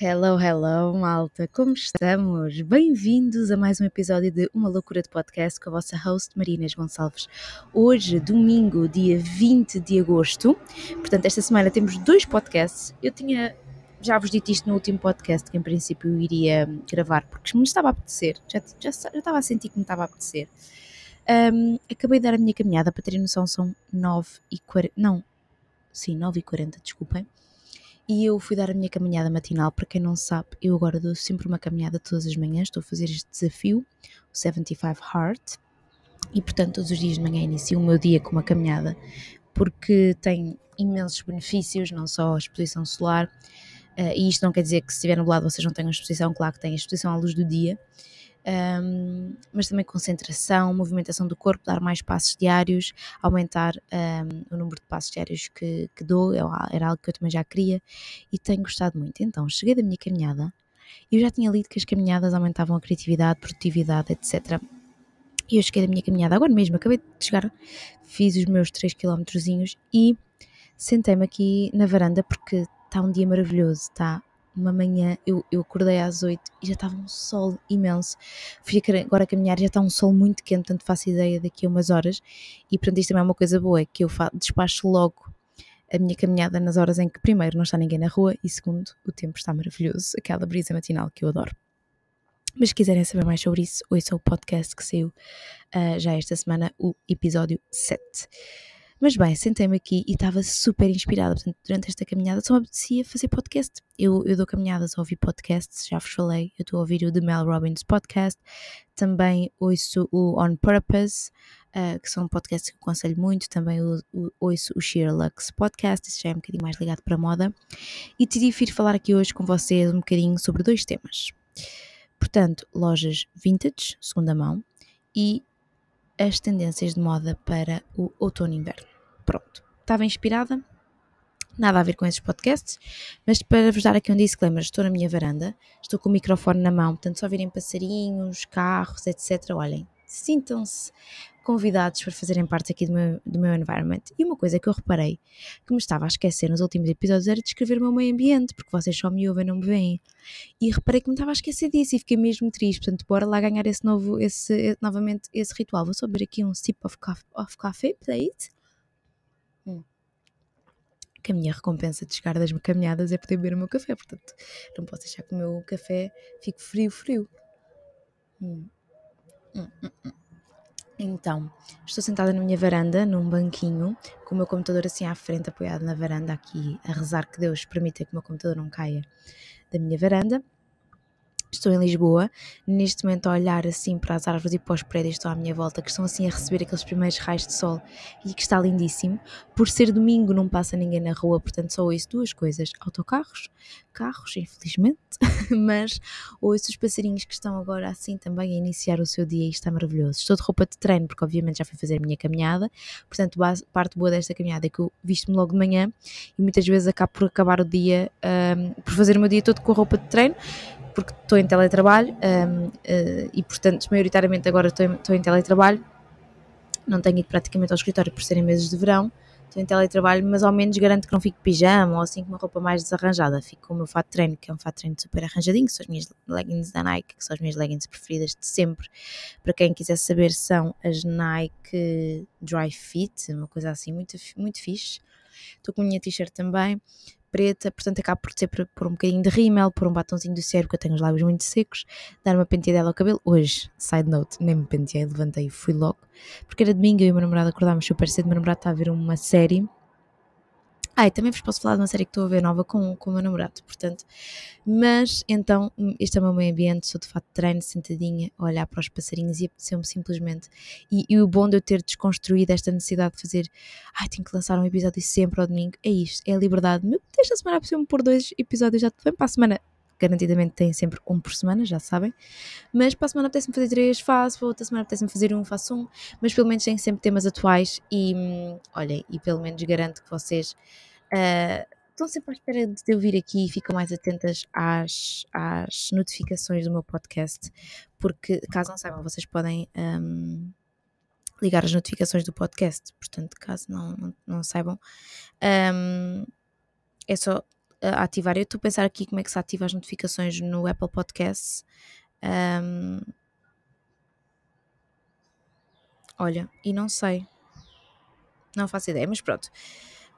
Hello, hello, malta, como estamos? Bem-vindos a mais um episódio de Uma Loucura de Podcast com a vossa host Marinas Gonçalves. Hoje, domingo, dia 20 de agosto, portanto, esta semana temos dois podcasts. Eu tinha já vos dito isto no último podcast, que em princípio eu iria gravar, porque me estava a apetecer, já, já, já estava a sentir que me estava a apetecer. Um, acabei de dar a minha caminhada, para terem noção, são 9 e 40, não, sim, 9 e 40, desculpem e eu fui dar a minha caminhada matinal. Para quem não sabe, eu agora dou sempre uma caminhada todas as manhãs, estou a fazer este desafio, o 75 Heart, e portanto todos os dias de manhã inicio o meu dia com uma caminhada, porque tem imensos benefícios, não só a exposição solar, uh, e isto não quer dizer que se estiver nublado vocês não tenham exposição, claro que têm exposição à luz do dia, um, mas também concentração, movimentação do corpo, dar mais passos diários, aumentar um, o número de passos diários que, que dou, é era algo que eu também já queria e tenho gostado muito. Então, cheguei da minha caminhada e eu já tinha lido que as caminhadas aumentavam a criatividade, produtividade, etc. E eu cheguei da minha caminhada agora mesmo, acabei de chegar, fiz os meus 3 km e sentei-me aqui na varanda porque está um dia maravilhoso, está uma manhã, eu, eu acordei às 8 e já estava um sol imenso. Fui agora a caminhar, já está um sol muito quente, tanto faço ideia daqui a umas horas. E portanto, isto também é uma coisa boa, é que eu despacho logo a minha caminhada nas horas em que, primeiro, não está ninguém na rua e, segundo, o tempo está maravilhoso, aquela brisa matinal que eu adoro. Mas se quiserem saber mais sobre isso, ouçam o podcast que saiu uh, já esta semana, o episódio 7. Mas bem, sentei-me aqui e estava super inspirada. Portanto, durante esta caminhada só me apetecia fazer podcast. Eu, eu dou caminhadas a ouvir podcasts, já vos falei. Eu estou a ouvir o The Mel Robbins Podcast. Também ouço o On Purpose, uh, que são podcasts que eu aconselho muito. Também o, o, ouço o Sheer Lux Podcast, isso já é um bocadinho mais ligado para moda. E decidi vir falar aqui hoje com vocês um bocadinho sobre dois temas. Portanto, lojas vintage, segunda mão, e as tendências de moda para o outono e inverno. Pronto, estava inspirada, nada a ver com esses podcasts, mas para vos dar aqui um disclaimer, estou na minha varanda, estou com o microfone na mão, portanto só virem passarinhos, carros, etc. Olhem, sintam-se convidados para fazerem parte aqui do meu, do meu environment. E uma coisa que eu reparei que me estava a esquecer nos últimos episódios era descrever o meu meio ambiente, porque vocês só me ouvem, não me veem. E reparei que me estava a esquecer disso e fiquei mesmo triste. Portanto, bora lá ganhar esse novo, esse, novamente esse ritual. Vou só beber aqui um sip of coffee, of coffee please. Hum que a minha recompensa de chegar das caminhadas é poder beber o meu café, portanto não posso deixar que o meu café fique frio, frio. Hum. Hum, hum, hum. Então, estou sentada na minha varanda, num banquinho, com o meu computador assim à frente, apoiado na varanda, aqui a rezar que Deus permita que o meu computador não caia da minha varanda. Estou em Lisboa, neste momento a olhar assim para as árvores e para os prédios que estão à minha volta, que estão assim a receber aqueles primeiros raios de sol e que está lindíssimo. Por ser domingo não passa ninguém na rua, portanto só ouço duas coisas, autocarros, carros, infelizmente, mas ouço os passarinhos que estão agora assim também a iniciar o seu dia e está maravilhoso. Estou de roupa de treino porque obviamente já fui fazer a minha caminhada, portanto parte boa desta caminhada é que eu visto-me logo de manhã e muitas vezes acabo por acabar o dia, um, por fazer o meu dia todo com a roupa de treino porque estou em teletrabalho um, uh, eh, e, portanto, maioritariamente agora estou em, estou em teletrabalho. Não tenho ido praticamente ao escritório por serem meses de verão. Estou em teletrabalho, mas ao menos garanto que não fico pijama ou assim com uma roupa mais desarranjada. Fico com o meu fato de treino, que é um fato de treino super arranjadinho, que são as minhas leggings da Nike, que são as minhas leggings preferidas de sempre. Para quem quiser saber, são as Nike Dry Fit, uma coisa assim muito, muito fixe. Estou com a minha t-shirt também preta, portanto acabo por ser por, um bocadinho de rímel, por um batonzinho do cérebro, que eu tenho os lábios muito secos, dar uma penteadela ao cabelo. Hoje, side note, nem me penteei, levantei e fui logo, porque era domingo e o meu namorado acordámos super cedo, o meu namorado está a ver uma série ah, e também vos posso falar de uma série que estou a ver nova com, com o meu namorado, portanto. Mas, então, este é o meu meio ambiente, sou de fato treino, sentadinha, a olhar para os passarinhos e apeteceu-me simplesmente. E, e, o bom de eu ter desconstruído esta necessidade de fazer, ai, tenho que lançar um episódio sempre ao domingo, é isto, é a liberdade. Esta semana apeteceu-me pôr dois episódios, já vem para a semana garantidamente tem sempre um por semana, já sabem. Mas para a semana apetece-me fazer três, faço, para outra semana apetece-me fazer um, faço um. Mas pelo menos tem sempre temas atuais e, hum, olhem, e pelo menos garanto que vocês uh, estão sempre à espera de eu vir aqui e ficam mais atentas às, às notificações do meu podcast, porque caso não saibam, vocês podem um, ligar as notificações do podcast, portanto, caso não, não, não saibam, um, é só a ativar. Eu estou a pensar aqui como é que se ativa as notificações no Apple Podcasts. Um, olha, e não sei. Não faço ideia, mas pronto.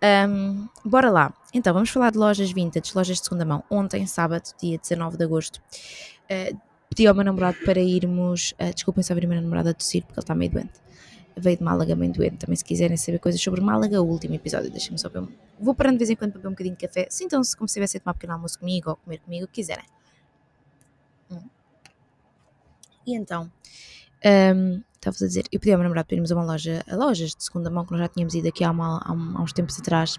Um, bora lá. Então, vamos falar de lojas vintage, lojas de segunda mão. Ontem, sábado, dia 19 de agosto, uh, pedi ao meu namorado para irmos. Uh, desculpem ver a minha namorada tossir, porque ele está meio doente. Veio de Málaga, meio doente. Também, se quiserem saber coisas sobre Málaga, o último episódio, deixem-me só ver. Vou parando de vez em quando para beber um bocadinho de café. Sintam-se como se estivessem a tomar um pequeno almoço comigo ou comer comigo, o que quiserem. Hum. E então, um, estava a dizer, eu pedi ao meu namorado para irmos a uma loja, a lojas de segunda mão, que nós já tínhamos ido aqui há, uma, há, há uns tempos atrás,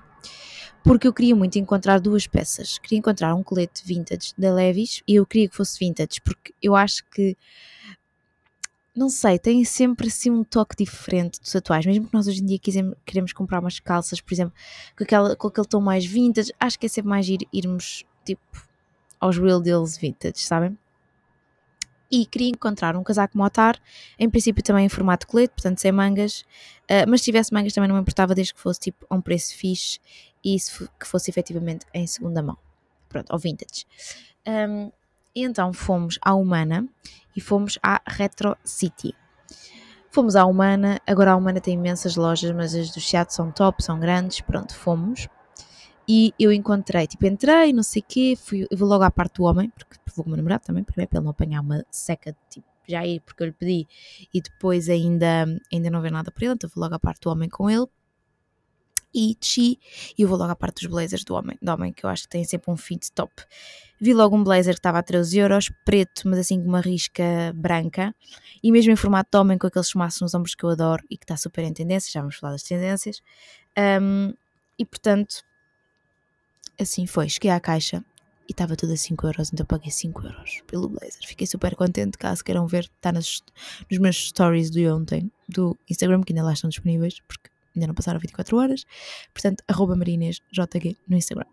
porque eu queria muito encontrar duas peças. Queria encontrar um colete vintage da Levis e eu queria que fosse vintage, porque eu acho que não sei, tem sempre assim um toque diferente dos atuais, mesmo que nós hoje em dia queremos comprar umas calças, por exemplo, com, aquela, com aquele tom mais vintage, acho que é sempre mais ir, irmos tipo aos real deals vintage, sabem? e queria encontrar um casaco motar, em princípio também em formato colete, portanto sem mangas, uh, mas se tivesse mangas também não me importava desde que fosse tipo a um preço fixe e que fosse efetivamente em segunda mão, pronto, ou vintage. Um, e então fomos à Humana e fomos à Retro City. Fomos à Humana, agora a Humana tem imensas lojas, mas as do Chiado são top, são grandes, pronto, fomos. E eu encontrei, tipo, entrei, não sei o quê, fui, eu vou logo à parte do homem, porque vou com o meu namorado também, primeiro para ele não apanhar uma seca, tipo, já ir porque eu lhe pedi e depois ainda, ainda não ver nada por ele, então vou logo à parte do homem com ele. E desci e eu vou logo à parte dos blazers do homem, do homem, que eu acho que tem sempre um fit top. Vi logo um blazer que estava a 13 euros, preto, mas assim com uma risca branca, e mesmo em formato de homem, com aqueles chumaços nos ombros que eu adoro e que está super em tendência, já vamos falar das tendências. Um, e portanto, assim foi. Cheguei à caixa e estava tudo a 5 euros, então paguei 5 euros pelo blazer. Fiquei super contente, caso queiram ver, está nas, nos meus stories do ontem, do Instagram, que ainda lá estão disponíveis, porque ainda não passaram 24 horas. Portanto, arroba marinêsjg no Instagram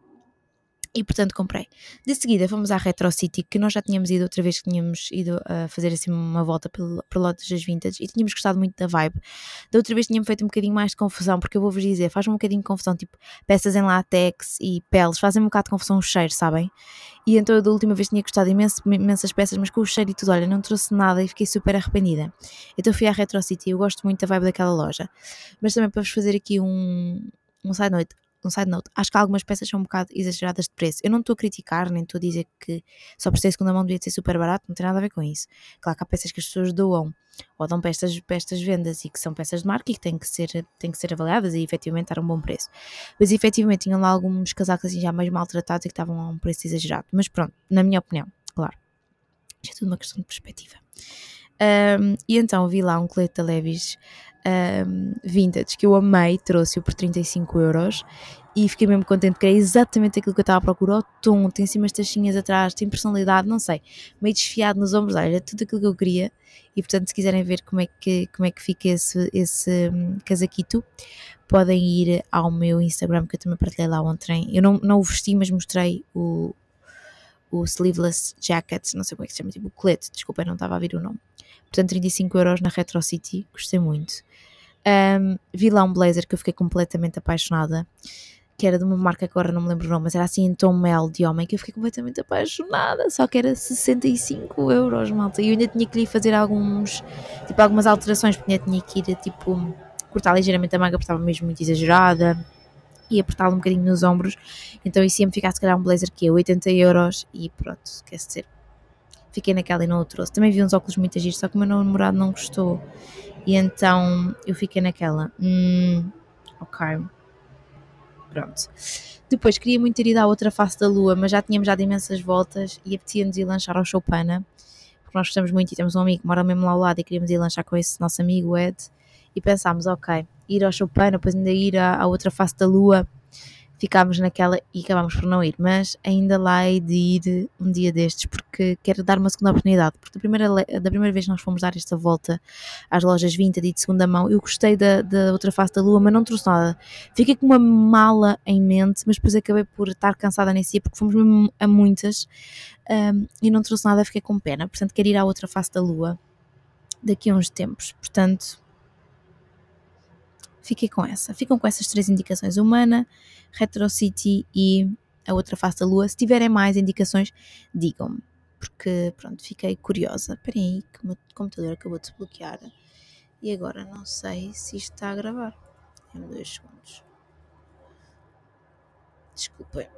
e portanto comprei. De seguida fomos à Retro City, que nós já tínhamos ido outra vez que tínhamos ido a fazer assim uma volta pelo, lote das vintage e tínhamos gostado muito da vibe. Da outra vez tínhamos feito um bocadinho mais de confusão, porque eu vou-vos dizer, faz um bocadinho de confusão, tipo peças em látex e peles, fazem um bocado de confusão o cheiro, sabem? E então eu da última vez tinha gostado imenso, imensas peças, mas com o cheiro e tudo, olha, não trouxe nada e fiquei super arrependida. Então fui à Retro City, eu gosto muito da vibe daquela loja. Mas também para vos fazer aqui um, um side note, um side note, acho que algumas peças são um bocado exageradas de preço. Eu não estou a criticar, nem estou a dizer que só por ser segunda mão devia ser super barato, não tem nada a ver com isso. Claro que há peças que as pessoas doam ou dão para estas, para estas vendas e que são peças de marca e que têm que ser, têm que ser avaliadas e efetivamente dar um bom preço. Mas efetivamente tinham lá alguns casacos assim já mais maltratados e que estavam a um preço exagerado. Mas pronto, na minha opinião, claro. Isto é tudo uma questão de perspectiva. Um, e então vi lá um colete da Levis um, vintage que eu amei, trouxe-o por 35 euros e fiquei mesmo contente que era exatamente aquilo que eu estava a procurar. O tom, tem assim umas taxinhas atrás, tem personalidade, não sei, meio desfiado nos ombros, olha, tudo aquilo que eu queria. E portanto, se quiserem ver como é que, como é que fica esse, esse um, casaquito, podem ir ao meu Instagram, que eu também partilhei lá ontem. Eu não, não o vesti, mas mostrei o, o sleeveless jacket, não sei como é que se chama, tipo o colete, desculpa, não estava a vir o nome. Portanto, 35 euros na Retro City, gostei muito. Um, vi lá um blazer que eu fiquei completamente apaixonada, que era de uma marca que agora não me lembro o nome, mas era assim em tom mel de homem, que eu fiquei completamente apaixonada, só que era 65 euros, malta. E eu ainda tinha que lhe fazer alguns, tipo, algumas alterações, porque ainda tinha que ir, tipo, cortar ligeiramente a manga, porque estava mesmo muito exagerada e apertá-lo um bocadinho nos ombros. Então isso ia-me ficar se calhar um blazer que é 80 euros e pronto, quer dizer, fiquei naquela e não o trouxe. Também vi uns óculos muito giros, só que o meu namorado não gostou. E então eu fiquei naquela, hum, ok, pronto. Depois queria muito ter ido à outra face da lua, mas já tínhamos dado imensas voltas e apetecia-nos ir lanchar ao Chopana, porque nós gostamos muito e temos um amigo que mora mesmo lá ao lado e queríamos ir lanchar com esse nosso amigo Ed. E pensámos, ok, ir ao Chopin, depois ainda ir à, à outra face da lua, ficámos naquela e acabámos por não ir, mas ainda lá hei de ir um dia destes porque quero dar uma segunda oportunidade, porque da primeira, da primeira vez que nós fomos dar esta volta às lojas vintage e de segunda mão, eu gostei da, da outra face da lua, mas não trouxe nada. Fiquei com uma mala em mente, mas depois acabei por estar cansada nesse dia porque fomos a muitas um, e não trouxe nada, fiquei com pena, portanto quero ir à outra face da lua daqui a uns tempos, portanto fiquei com essa. Ficam com essas três indicações: Humana, Retro City e a outra face da lua. Se tiverem mais indicações, digam-me, porque pronto, fiquei curiosa. Esperem aí, que o meu computador acabou de desbloquear e agora não sei se isto está a gravar. Em dois segundos. Desculpem.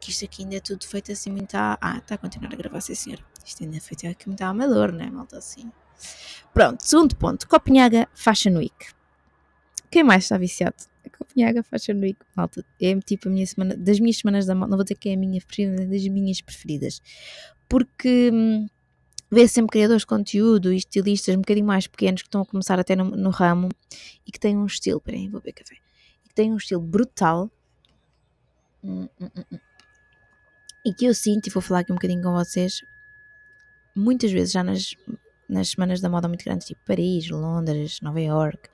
Que isto aqui ainda é tudo feito assim muito. A... Ah, está a continuar a gravar, sim senhora. Isto ainda é feito aqui muito amador, não é, malta? Assim. Pronto, segundo ponto. Copenhaga Fashion Week. Quem mais está viciado? A Copenhaga Fashion Week, malta. É tipo a minha semana, das minhas semanas da moda. Não vou dizer que é a minha preferida, das minhas preferidas. Porque hum, vê sempre criadores de conteúdo e estilistas um bocadinho mais pequenos que estão a começar até no, no ramo e que têm um estilo. Peraí, vou beber café. E que têm um estilo brutal. Hum, hum, hum, hum. E que eu sinto, e vou falar aqui um bocadinho com vocês, muitas vezes já nas, nas semanas da moda muito grandes, tipo Paris, Londres, Nova York,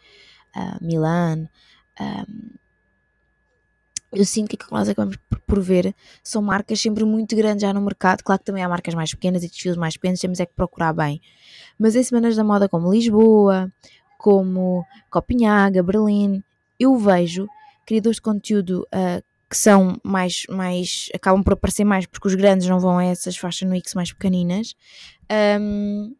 uh, Milão, um, eu sinto que aquilo que nós acabamos por ver são marcas sempre muito grandes já no mercado. Claro que também há marcas mais pequenas e desfiles mais pequenos, temos é que procurar bem. Mas em semanas da moda como Lisboa, como Copenhaga, Berlim, eu vejo criadores de conteúdo uh, que são mais, mais, acabam por aparecer mais porque os grandes não vão a essas fashion weeks mais pequeninas, um,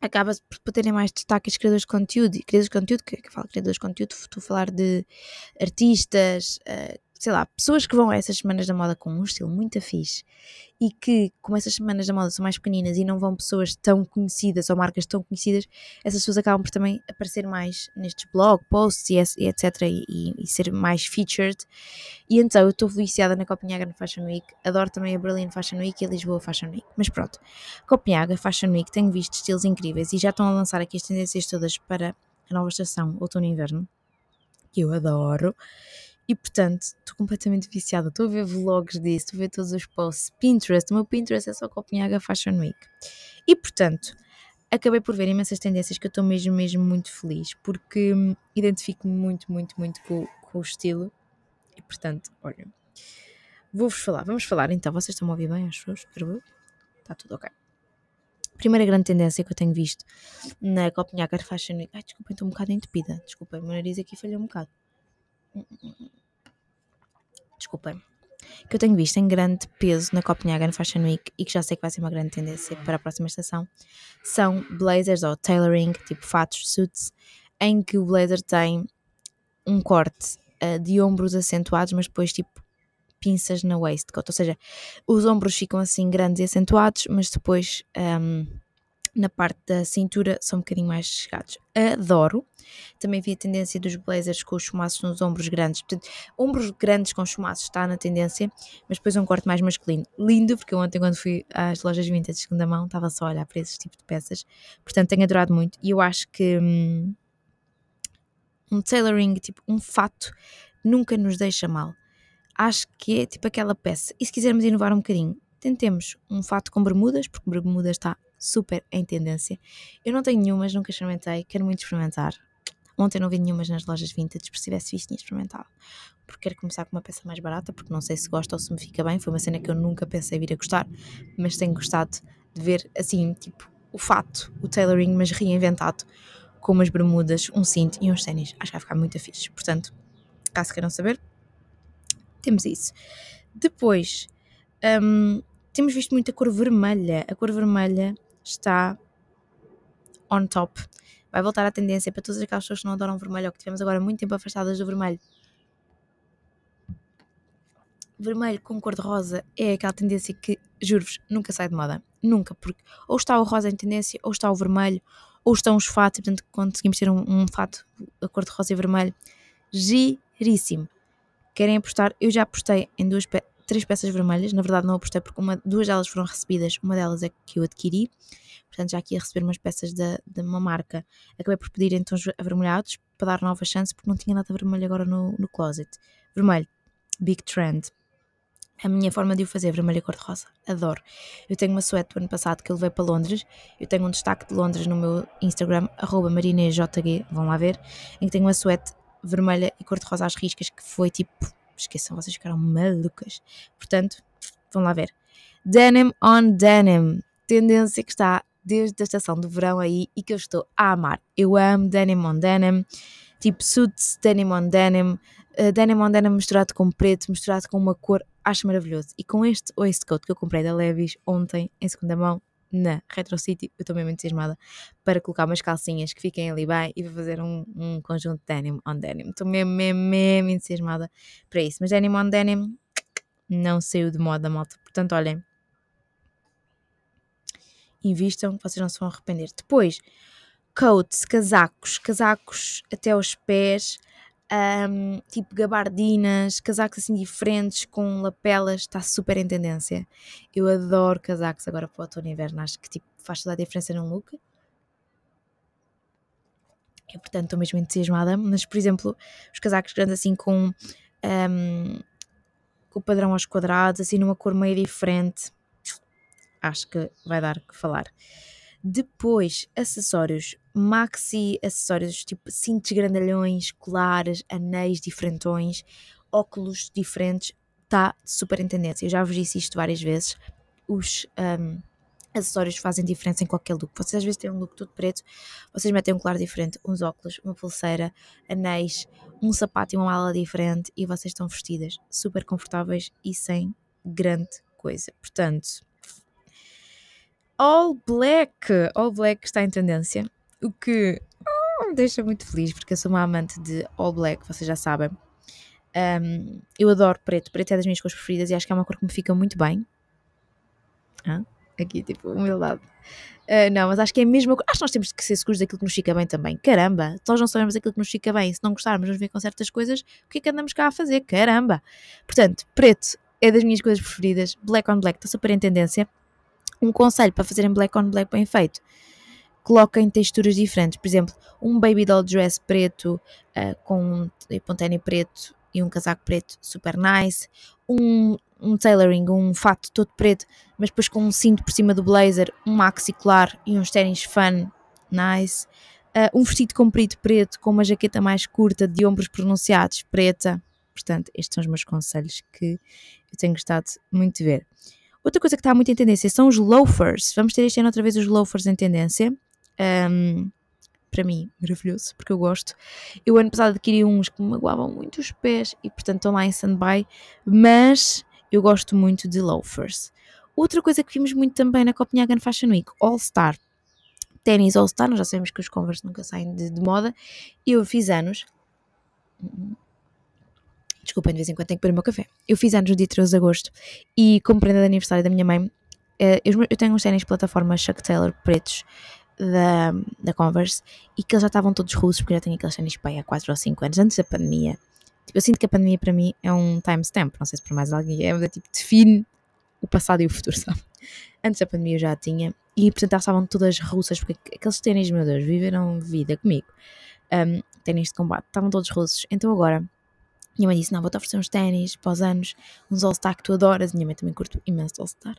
acaba por terem mais destaque os criadores de conteúdo. E criadores de conteúdo, que, que falo criadores de conteúdo, estou a falar de artistas, uh, sei lá, pessoas que vão a essas semanas da moda com um estilo muito fixe e que, como essas semanas da moda são mais pequeninas e não vão pessoas tão conhecidas ou marcas tão conhecidas, essas pessoas acabam por também aparecer mais nestes blog posts e, etc. E, e, e, ser mais featured. E então eu estou viciada na Copenhagen Fashion Week, adoro também a Berlin Fashion Week e a Lisboa Fashion Week. Mas pronto, Copenhagen Fashion Week tenho visto estilos incríveis e já estão a lançar aqui as tendências todas para a nova estação, outono e inverno, que eu adoro. E portanto, estou completamente viciada. Estou a ver vlogs disso, estou a ver todos os posts. Pinterest, o meu Pinterest é só Copenhaga Fashion Week. E portanto, acabei por ver imensas tendências que eu estou mesmo, mesmo muito feliz, porque hum, identifico-me muito, muito, muito com, com o estilo. E portanto, olha, vou-vos falar. Vamos falar então. Vocês estão a ouvir bem, acho eu? Está tudo ok. Primeira grande tendência que eu tenho visto na Copenhagen Fashion Week. Ai, desculpem, estou um bocado entupida. Desculpem, o meu nariz aqui falhou um bocado desculpem, que eu tenho visto em grande peso na Copenhagen Fashion Week e que já sei que vai ser uma grande tendência para a próxima estação, são blazers ou tailoring, tipo fatos, suits, em que o blazer tem um corte uh, de ombros acentuados, mas depois tipo pinças na waistcoat, ou seja, os ombros ficam assim grandes e acentuados, mas depois um, na parte da cintura são um bocadinho mais chegados. Adoro. Também vi a tendência dos blazers com os chumaços nos ombros grandes. Portanto, ombros grandes com chumaços está na tendência, mas depois um corte mais masculino. Lindo, porque ontem quando fui às lojas vintage de segunda mão estava só a olhar para esses tipos de peças. Portanto, tenho adorado muito e eu acho que hum, um tailoring, tipo um fato, nunca nos deixa mal. Acho que é tipo aquela peça. E se quisermos inovar um bocadinho, tentemos um fato com bermudas, porque bermudas está super em tendência. Eu não tenho nenhumas, nunca experimentei, quero muito experimentar. Ontem não vi nenhumas nas lojas vintage, se tivesse visto tinha experimentado. Porque quero começar com uma peça mais barata, porque não sei se gosta ou se me fica bem. Foi uma cena que eu nunca pensei vir a gostar, mas tenho gostado de ver assim, tipo, o fato, o tailoring, mas reinventado, com umas bermudas, um cinto e uns ténis. Acho que vai ficar muito fixe. Portanto, caso queiram saber, temos isso. Depois, um, temos visto muita cor vermelha. A cor vermelha está on top. Vai voltar à tendência para todas aquelas pessoas que não adoram vermelho ou que tivemos agora muito tempo afastadas do vermelho. Vermelho com cor de rosa é aquela tendência que, juro-vos, nunca sai de moda. Nunca, porque ou está o rosa em tendência, ou está o vermelho, ou estão os fatos, e portanto conseguimos ter um, um fato a cor de rosa e vermelho giríssimo. Querem apostar? Eu já apostei em duas, três peças vermelhas, na verdade não apostei porque uma, duas delas foram recebidas, uma delas é que eu adquiri, portanto já aqui ia receber umas peças de, de uma marca, acabei por pedir tons avermelhados para dar nova chance porque não tinha nada vermelho agora no, no closet. Vermelho, big trend. A minha forma de o fazer, vermelho e cor-de-rosa, adoro. Eu tenho uma suéte do ano passado que eu levei para Londres, eu tenho um destaque de Londres no meu Instagram, marinejg, vão lá ver, em que tenho uma suéte vermelha e cor-de-rosa às riscas que foi tipo esqueçam, vocês ficaram malucas. Portanto, vão lá ver. Denim on denim, tendência que está desde a estação do verão aí e que eu estou a amar. Eu amo denim on denim, tipo suits denim on denim, uh, denim on denim misturado com preto, misturado com uma cor. acho maravilhoso. E com este waistcoat que eu comprei da Levis ontem, em segunda mão, na Retro City, eu estou mesmo entusiasmada para colocar umas calcinhas que fiquem ali bem e para fazer um, um conjunto de denim on denim. Estou mesmo, mesmo, mesmo entusiasmada para isso. Mas denim on denim não saiu de moda, malta. Portanto, olhem, invistam, vocês não se vão arrepender. Depois, coats, casacos, casacos até aos pés, um, tipo gabardinas, casacos assim diferentes com lapelas, está super em tendência. Eu adoro casacos agora para o outono e inverno, acho que tipo, faz toda a diferença num look. E portanto estou mesmo entusiasmada, mas por exemplo, os casacos grandes assim com, um, com o padrão aos quadrados, assim numa cor meio diferente, acho que vai dar que falar. Depois, acessórios, maxi acessórios, tipo cintos grandalhões, colares, anéis diferentões, óculos diferentes, está super em tendência. Eu já vos disse isto várias vezes. Os um, acessórios fazem diferença em qualquer look. Vocês às vezes têm um look todo preto, vocês metem um colar diferente, uns óculos, uma pulseira, anéis, um sapato e uma mala diferente e vocês estão vestidas super confortáveis e sem grande coisa. Portanto, All Black. All Black está em tendência, o que oh, me deixa muito feliz, porque eu sou uma amante de All Black, vocês já sabem. Um, eu adoro preto, preto é das minhas cores preferidas e acho que é uma cor que me fica muito bem. Aqui, tipo, humildade. Uh, não, mas acho que é mesmo. Acho que nós temos que ser seguros daquilo que nos fica bem também. Caramba, nós não sabemos aquilo que nos fica bem. Se não gostarmos, nos ver com certas coisas, o que é que andamos cá a fazer? Caramba! Portanto, preto é das minhas coisas preferidas. Black on black está super em tendência um conselho para fazerem black on black bem feito. Coloquem texturas diferentes, por exemplo, um baby doll dress preto uh, com um tênis preto e um casaco preto super nice, um, um tailoring, um fato todo preto, mas depois com um cinto por cima do blazer, um maxi claro e uns ténis fun nice, uh, um vestido comprido preto com uma jaqueta mais curta de ombros pronunciados preta. Portanto, estes são os meus conselhos que eu tenho gostado muito de ver. Outra coisa que está muito em tendência são os loafers. Vamos ter este ano outra vez os loafers em tendência. Um, para mim, maravilhoso, porque eu gosto. Eu ano passado adquiri uns que me magoavam muito os pés e portanto estão lá em stand-by, mas eu gosto muito de loafers. Outra coisa que vimos muito também na Copenhagen Fashion Week, All Star. Ténis All Star, nós já sabemos que os Converse nunca saem de, de moda. Eu fiz anos Desculpem, de vez em quando tenho que beber o meu café. Eu fiz anos no dia 13 de agosto e, como prenda de aniversário da minha mãe, eh, eu tenho uns ténis plataforma Chuck Taylor pretos da, da Converse e que eles já estavam todos russos porque eu já tenho aqueles ténis pai há 4 ou 5 anos, antes da pandemia. Tipo, eu sinto que a pandemia para mim é um timestamp, não sei se para mais alguém é, mas tipo, define o passado e o futuro, sabe? Antes da pandemia eu já tinha e portanto elas estavam todas russas porque aqueles ténis, meu Deus, viveram vida comigo. Um, ténis de combate, estavam todos russos. Então agora minha mãe disse: Não, vou-te oferecer uns ténis para os anos, uns All-Star que tu adoras. Minha mãe também curte imenso All-Star.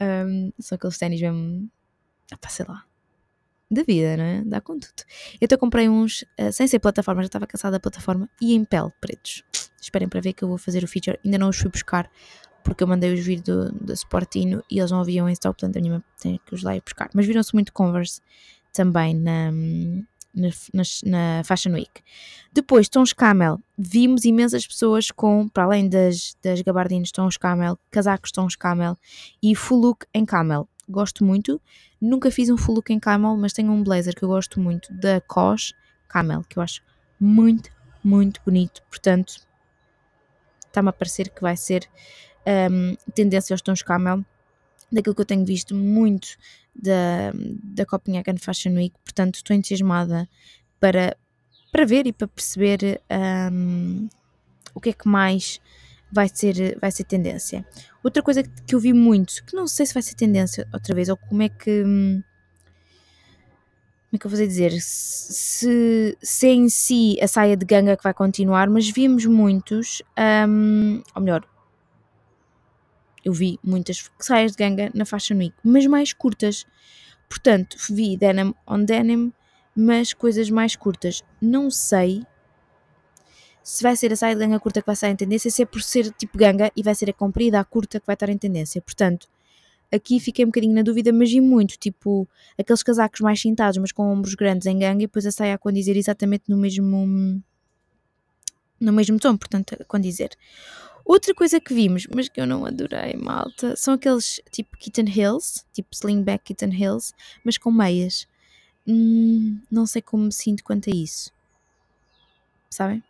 Um, são aqueles ténis mesmo. Ah, sei lá. Da vida, não é? Dá com tudo. Eu até comprei uns, uh, sem ser plataforma, já estava cansada da plataforma, e em pele, pretos. Esperem para ver que eu vou fazer o feature. Ainda não os fui buscar, porque eu mandei-os vir do, do Sportino e eles não haviam em stock, portanto a minha mãe tem que os lá ir buscar. Mas viram-se muito Converse também na, na, na, na Fashion Week. Depois, tons camel. Vimos imensas pessoas com, para além das, das gabardinas tons camel, casacos tons camel e full look em camel. Gosto muito. Nunca fiz um full look em camel, mas tenho um blazer que eu gosto muito da COS Camel, que eu acho muito, muito bonito. Portanto, está-me a parecer que vai ser um, tendência aos tons camel daquilo que eu tenho visto muito da, da Copenhagen Fashion Week, portanto estou entusiasmada para, para ver e para perceber um, o que é que mais vai ser, vai ser tendência. Outra coisa que, eu vi muito, que não sei se vai ser tendência outra vez, ou como é que. Hum, como é que eu vou dizer? Se, se é em si a saia de ganga que vai continuar, mas vimos muitos, um, ou melhor, eu vi muitas saias de ganga na Fashion Week, mas mais curtas. Portanto, vi denim on denim, mas coisas mais curtas. Não sei se vai ser a saia de ganga curta que vai estar em tendência, se é por ser tipo ganga e vai ser a comprida, a curta que vai estar em tendência. Portanto, aqui fiquei um bocadinho na dúvida, mas vi muito, tipo, aqueles casacos mais cintados, mas com ombros grandes em ganga e depois a saia a condizer exatamente no mesmo no mesmo tom, portanto, a condizer. Outra coisa que vimos, mas que eu não adorei, malta, são aqueles tipo Kitten Hills, tipo Slingback Kitten Hills, mas com meias. Hum, não sei como me sinto quanto a isso. Sabem?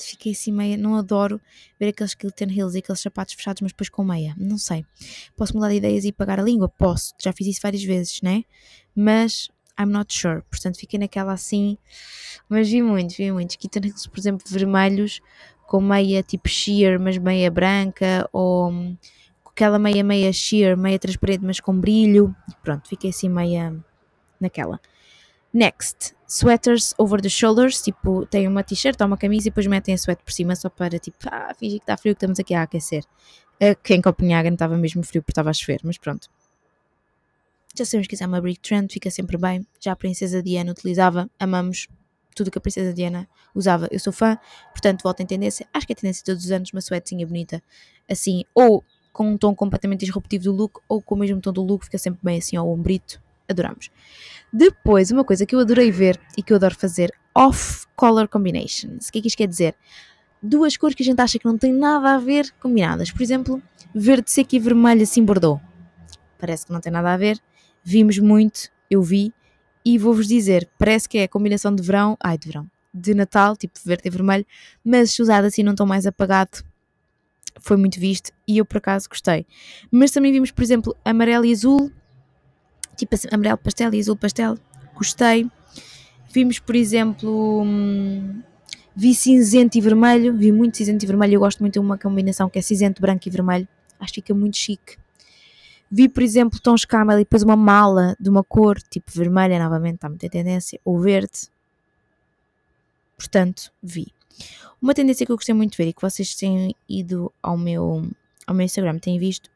Fiquei assim meia, não adoro ver aqueles Kitten Hills e aqueles sapatos fechados, mas depois com meia. Não sei. Posso mudar de ideias e pagar a língua? Posso. Já fiz isso várias vezes, né? Mas I'm not sure. Portanto, fiquei naquela assim. Mas vi muitos, vi muitos. Kitten Hills, por exemplo, vermelhos, com meia tipo sheer, mas meia branca, ou com aquela meia meia sheer, meia transparente, mas com brilho. Pronto, fiquei assim meia naquela. Next, sweaters over the shoulders, tipo, tem uma t-shirt ou uma camisa e depois metem a sweat por cima só para, tipo, ah, fingir que está frio que estamos aqui a aquecer. Aqui em Copenhagen estava mesmo frio porque estava a chover, mas pronto. Já sabemos que isso é uma big trend, fica sempre bem. Já a princesa Diana utilizava, amamos tudo que a princesa Diana usava. Eu sou fã, portanto volto em tendência. Acho que é tendência todos os anos, uma suetezinha bonita, assim, ou com um tom completamente disruptivo do look, ou com o mesmo tom do look, fica sempre bem assim ao ombrito. Adoramos. Depois, uma coisa que eu adorei ver e que eu adoro fazer, off-color combinations. O que é que isto quer dizer? Duas cores que a gente acha que não têm nada a ver combinadas. Por exemplo, verde seco e vermelho assim bordou. Parece que não tem nada a ver. Vimos muito, eu vi, e vou-vos dizer, parece que é a combinação de verão, ai de verão, de Natal, tipo verde e vermelho, mas se usado assim não tão mais apagado, foi muito visto e eu por acaso gostei. Mas também vimos, por exemplo, amarelo e azul, tipo assim, amarelo pastel e azul pastel, gostei. Vimos, por exemplo, hum, vi cinzento e vermelho, vi muito cinzento e vermelho, eu gosto muito de uma combinação que é cinzento, branco e vermelho, acho que fica muito chique. Vi, por exemplo, tons camel e depois uma mala de uma cor tipo vermelha, novamente está muita tendência, ou verde. Portanto, vi. Uma tendência que eu gostei muito de ver e que vocês têm ido ao meu, ao meu Instagram, têm visto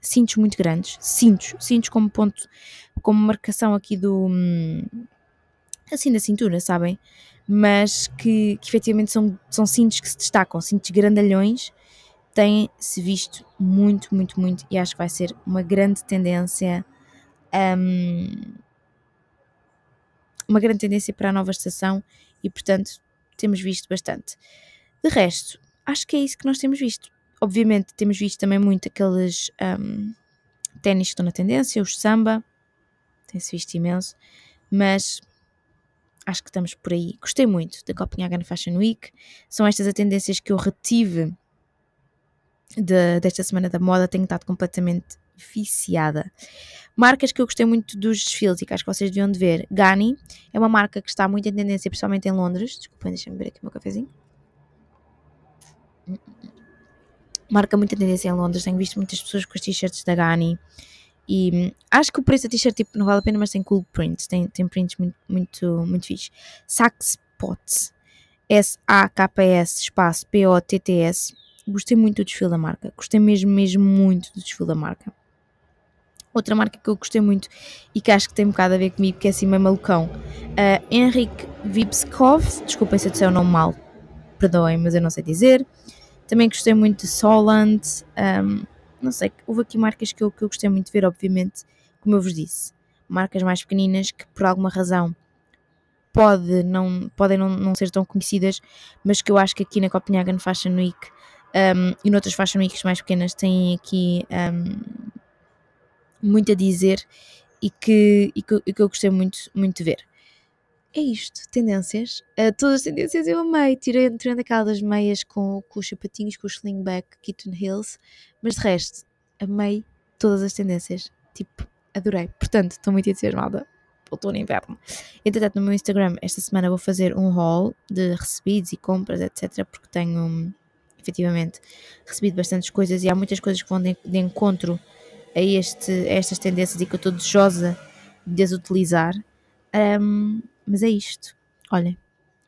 cintos muito grandes, cintos, cintos como ponto, como marcação aqui do hum, assim da cintura, sabem? Mas que, que efetivamente são, são cintos que se destacam, cintos grandalhões, têm-se visto muito, muito, muito, e acho que vai ser uma grande tendência. Um, uma grande tendência para a nova estação e, portanto, temos visto bastante. De resto, acho que é isso que nós temos visto. Obviamente, temos visto também muito aqueles um, ténis que estão na tendência, os samba, tem-se visto imenso, mas acho que estamos por aí. Gostei muito da Copenhagen Fashion Week, são estas as tendências que eu retive de, desta semana da moda, tenho estado completamente viciada. Marcas que eu gostei muito dos desfiles e que acho que vocês deviam de ver. Gani é uma marca que está muito em tendência, principalmente em Londres. Desculpem, deixa-me ver aqui o meu cafezinho. Marca muita tendência em Londres. Tenho visto muitas pessoas com as t-shirts da Gani. E hum, acho que o preço da t-shirt tipo, não vale a pena, mas tem cool prints. Tem, tem prints muito, muito, muito fixe. Sax Pots. S-A-K-S espaço P-O-T-T-S. Gostei muito do desfile da marca. Gostei mesmo, mesmo muito do desfile da marca. Outra marca que eu gostei muito e que acho que tem um bocado a ver comigo, que é assim meio malucão. Uh, Henrik Vipskov, desculpem se eu disser o nome mal, perdoem, mas eu não sei dizer. Também gostei muito de Soland. Um, não sei, houve aqui marcas que eu, que eu gostei muito de ver, obviamente, como eu vos disse. Marcas mais pequeninas que por alguma razão pode não, podem não, não ser tão conhecidas, mas que eu acho que aqui na Copenhagen Fashion Week um, e noutras Fashion Weeks mais pequenas têm aqui um, muito a dizer e que, e que, e que, eu gostei muito, muito de ver. É isto, tendências. Uh, todas as tendências eu amei, tirando, tirando aquelas meias com, com os sapatinhos, com o slingback Kitten Hills, mas de resto, amei todas as tendências. Tipo, adorei. Portanto, estou muito entusiasmada outono inverno. Entretanto, no meu Instagram, esta semana vou fazer um haul de recebidos e compras, etc. Porque tenho, efetivamente, recebido bastantes coisas e há muitas coisas que vão de, de encontro a, este, a estas tendências e que eu estou desejosa de as utilizar. Um, mas é isto. Olhem,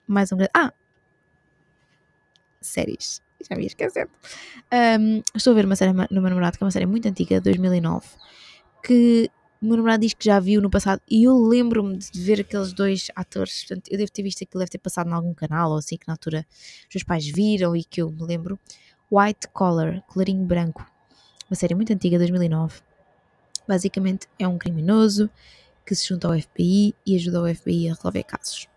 mais um grande. Ah! Séries. Já me ia esquecendo. Um, estou a ver uma série no meu namorado, que é uma série muito antiga, de 2009, que o meu namorado diz que já viu no passado e eu lembro-me de ver aqueles dois atores. Portanto, eu devo ter visto aquilo, deve ter passado em algum canal ou assim, que na altura os meus pais viram e que eu me lembro. White Collar, colarinho branco uma série muito antiga, 2009. Basicamente é um criminoso que se junta ao FBI e ajuda o FBI a resolver casos.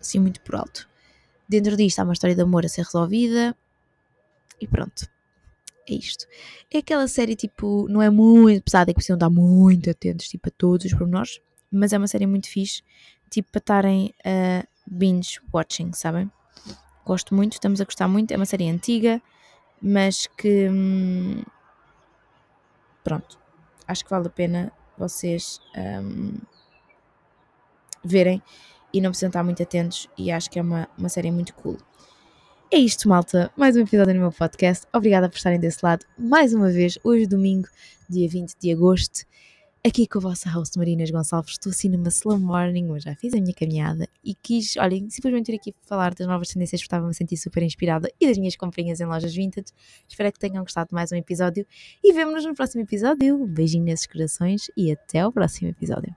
Assim, muito por alto. Dentro disto há uma história de amor a ser resolvida. E pronto. É isto. É aquela série tipo, não é muito pesada, é que precisam estar muito atentos tipo, a todos os pormenores, mas é uma série muito fixe, tipo para estarem a binge watching, sabem? Gosto muito, estamos a gostar muito. É uma série antiga, mas que. Hum, pronto. Acho que vale a pena vocês um, verem e não precisam estar muito atentos. E acho que é uma, uma série muito cool. É isto, malta. Mais um episódio no meu podcast. Obrigada por estarem desse lado mais uma vez. Hoje, domingo, dia 20 de agosto aqui com a vossa host Marinas Gonçalves. Estou assim numa slow morning, mas já fiz a minha caminhada e quis, olhem, simplesmente vir aqui falar das novas tendências porque estava-me a sentir super inspirada e das minhas comprinhas em lojas vintage. Espero que tenham gostado de mais um episódio e vemo-nos no próximo episódio. beijinho nesses corações e até ao próximo episódio.